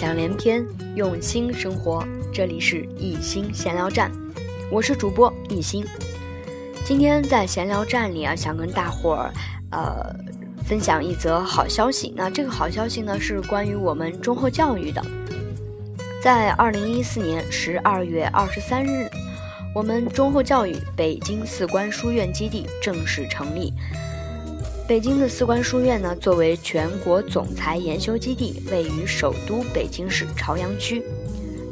想连篇，用心生活。这里是一心闲聊站，我是主播一心。今天在闲聊站里啊，想跟大伙儿呃分享一则好消息。那这个好消息呢，是关于我们忠厚教育的。在二零一四年十二月二十三日，我们忠厚教育北京四关书院基地正式成立。北京的四关书院呢，作为全国总裁研修基地，位于首都北京市朝阳区，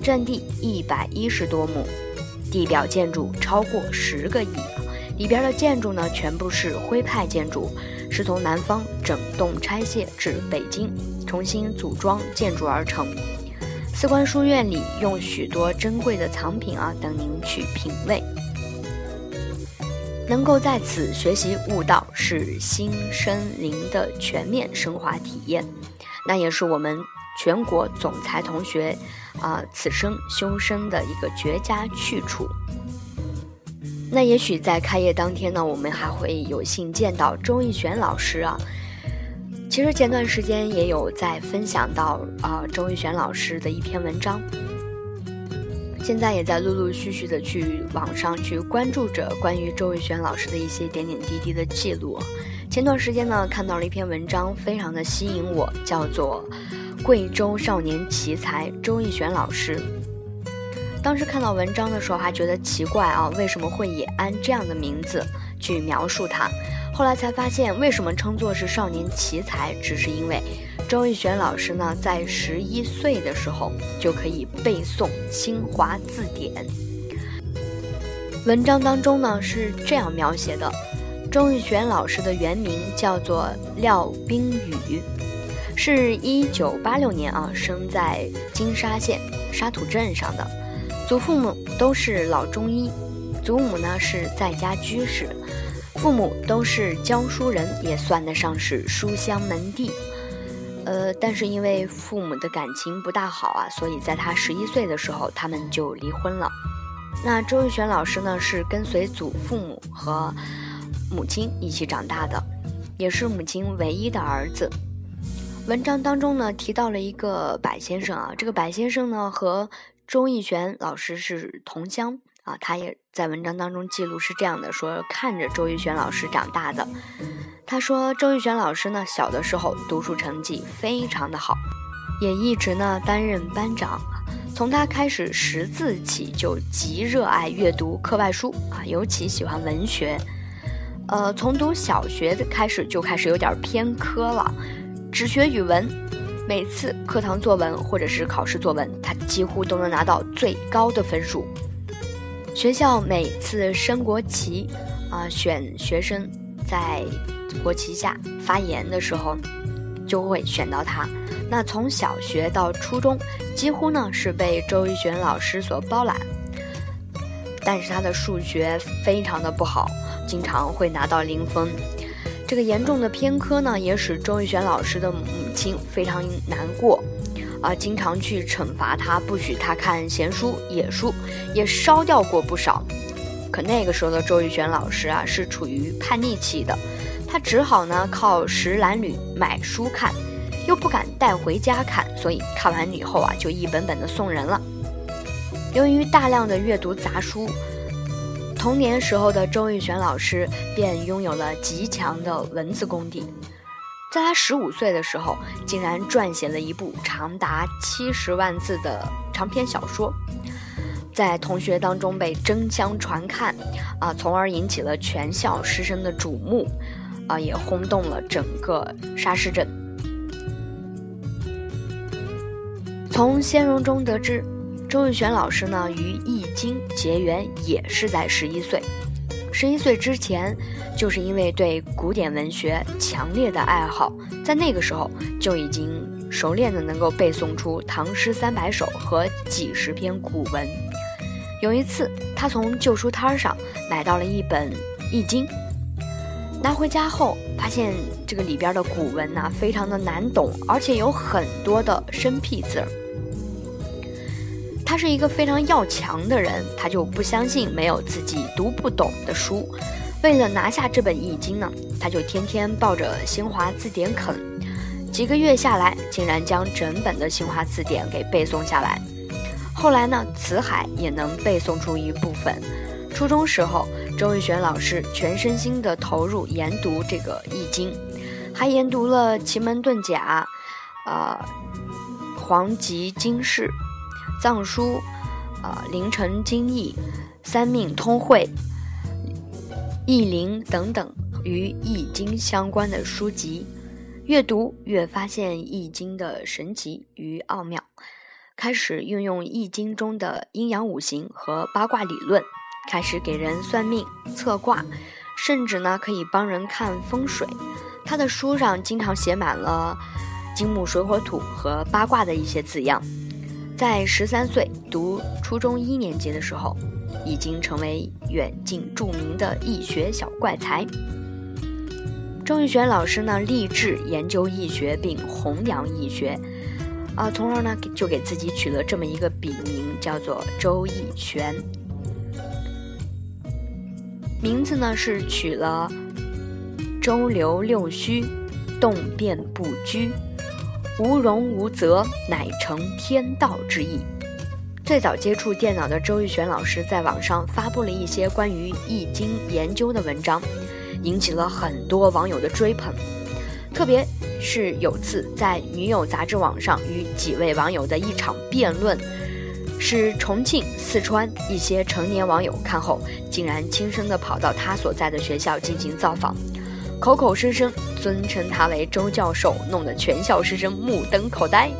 占地一百一十多亩，地表建筑超过十个亿，里边的建筑呢，全部是徽派建筑，是从南方整栋拆卸至北京，重新组装建筑而成。四关书院里用许多珍贵的藏品啊，等您去品味。能够在此学习悟道，是心身灵的全面升华体验，那也是我们全国总裁同学啊此生修身的一个绝佳去处。那也许在开业当天呢，我们还会有幸见到周逸璇老师啊。其实前段时间也有在分享到啊周逸璇老师的一篇文章。现在也在陆陆续续的去网上去关注着关于周逸轩老师的一些点点滴滴的记录。前段时间呢，看到了一篇文章，非常的吸引我，叫做《贵州少年奇才周逸璇老师》。当时看到文章的时候，还觉得奇怪啊，为什么会也按这样的名字去描述他？后来才发现，为什么称作是少年奇才，只是因为。周逸璇老师呢，在十一岁的时候就可以背诵《新华字典》。文章当中呢是这样描写的：周逸璇老师的原名叫做廖冰雨，是一九八六年啊生在金沙县沙土镇上的，祖父母都是老中医，祖母呢是在家居士，父母都是教书人，也算得上是书香门第。呃，但是因为父母的感情不大好啊，所以在他十一岁的时候，他们就离婚了。那周玉璇老师呢，是跟随祖父母和母亲一起长大的，也是母亲唯一的儿子。文章当中呢，提到了一个白先生啊，这个白先生呢和周逸璇老师是同乡啊，他也在文章当中记录是这样的，说看着周逸璇老师长大的。他说：“周玉璇老师呢，小的时候读书成绩非常的好，也一直呢担任班长。从他开始识字起，就极热爱阅读课外书啊，尤其喜欢文学。呃，从读小学的开始就开始有点偏科了，只学语文。每次课堂作文或者是考试作文，他几乎都能拿到最高的分数。学校每次升国旗啊，选学生在。”国旗下发言的时候，就会选到他。那从小学到初中，几乎呢是被周逸璇老师所包揽。但是他的数学非常的不好，经常会拿到零分。这个严重的偏科呢，也使周逸璇老师的母亲非常难过，啊，经常去惩罚他，不许他看闲书、野书，也烧掉过不少。可那个时候的周逸璇老师啊，是处于叛逆期的。他只好呢靠拾蓝缕买书看，又不敢带回家看，所以看完以后啊就一本本的送人了。由于大量的阅读杂书，童年时候的周玉璇老师便拥有了极强的文字功底。在他十五岁的时候，竟然撰写了一部长达七十万字的长篇小说，在同学当中被争相传看，啊，从而引起了全校师生的瞩目。啊，也轰动了整个沙市镇。从仙荣中得知，周玉璇老师呢与《易经》结缘也是在十一岁。十一岁之前，就是因为对古典文学强烈的爱好，在那个时候就已经熟练的能够背诵出唐诗三百首和几十篇古文。有一次，他从旧书摊上买到了一本《易经》。拿回家后，发现这个里边的古文呐，非常的难懂，而且有很多的生僻字儿。他是一个非常要强的人，他就不相信没有自己读不懂的书。为了拿下这本《易经》呢，他就天天抱着《新华字典》啃，几个月下来，竟然将整本的《新华字典》给背诵下来。后来呢，辞海也能背诵出一部分。初中时候，周玉璇老师全身心地投入研读这个《易经》，还研读了奇门遁甲、啊黄极经世、藏书、啊凌晨经义、三命通会、易灵等等与《易经》相关的书籍。越读越发现《易经》的神奇与奥妙，开始运用《易经》中的阴阳五行和八卦理论，开始给人算命测卦，甚至呢可以帮人看风水。他的书上经常写满了金木水火土和八卦的一些字样。在十三岁读初中一年级的时候，已经成为远近著名的易学小怪才。周玉璇老师呢，立志研究易学并弘扬易学，啊，从而呢就给自己取了这么一个笔名，叫做周易璇。名字呢是取了周流六虚，动变不居，无容无则，乃成天道之意。最早接触电脑的周玉璇老师，在网上发布了一些关于易经研究的文章。引起了很多网友的追捧，特别是有次在女友杂志网上与几位网友的一场辩论，是重庆、四川一些成年网友看后，竟然轻声地跑到他所在的学校进行造访，口口声声尊称他为周教授，弄得全校师生目瞪口呆。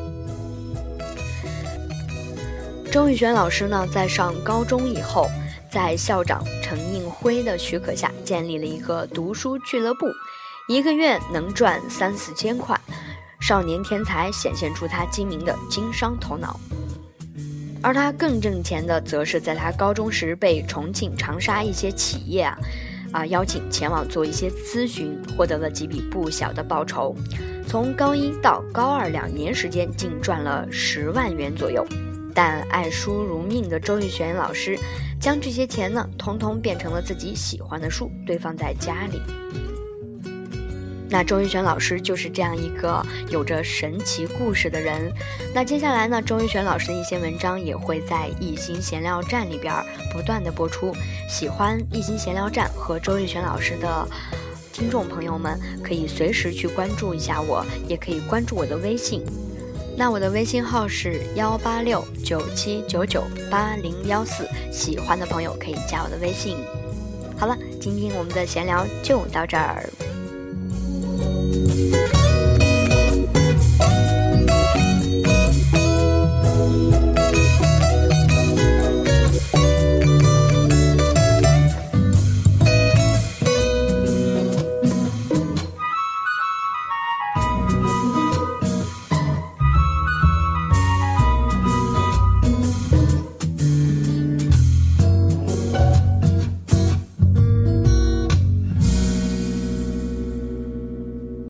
周玉璇老师呢，在上高中以后。在校长陈应辉的许可下，建立了一个读书俱乐部，一个月能赚三四千块。少年天才显现出他精明的经商头脑，而他更挣钱的，则是在他高中时被重庆、长沙一些企业啊啊邀请前往做一些咨询，获得了几笔不小的报酬。从高一到高二两年时间，竟赚了十万元左右。但爱书如命的周玉璇老师，将这些钱呢，通通变成了自己喜欢的书，堆放在家里。那周玉璇老师就是这样一个有着神奇故事的人。那接下来呢，周玉璇老师的一些文章也会在《艺心闲聊站》里边不断的播出。喜欢《艺心闲聊站》和周玉璇老师的听众朋友们，可以随时去关注一下我，也可以关注我的微信。那我的微信号是幺八六九七九九八零幺四，喜欢的朋友可以加我的微信。好了，今天我们的闲聊就到这儿。Música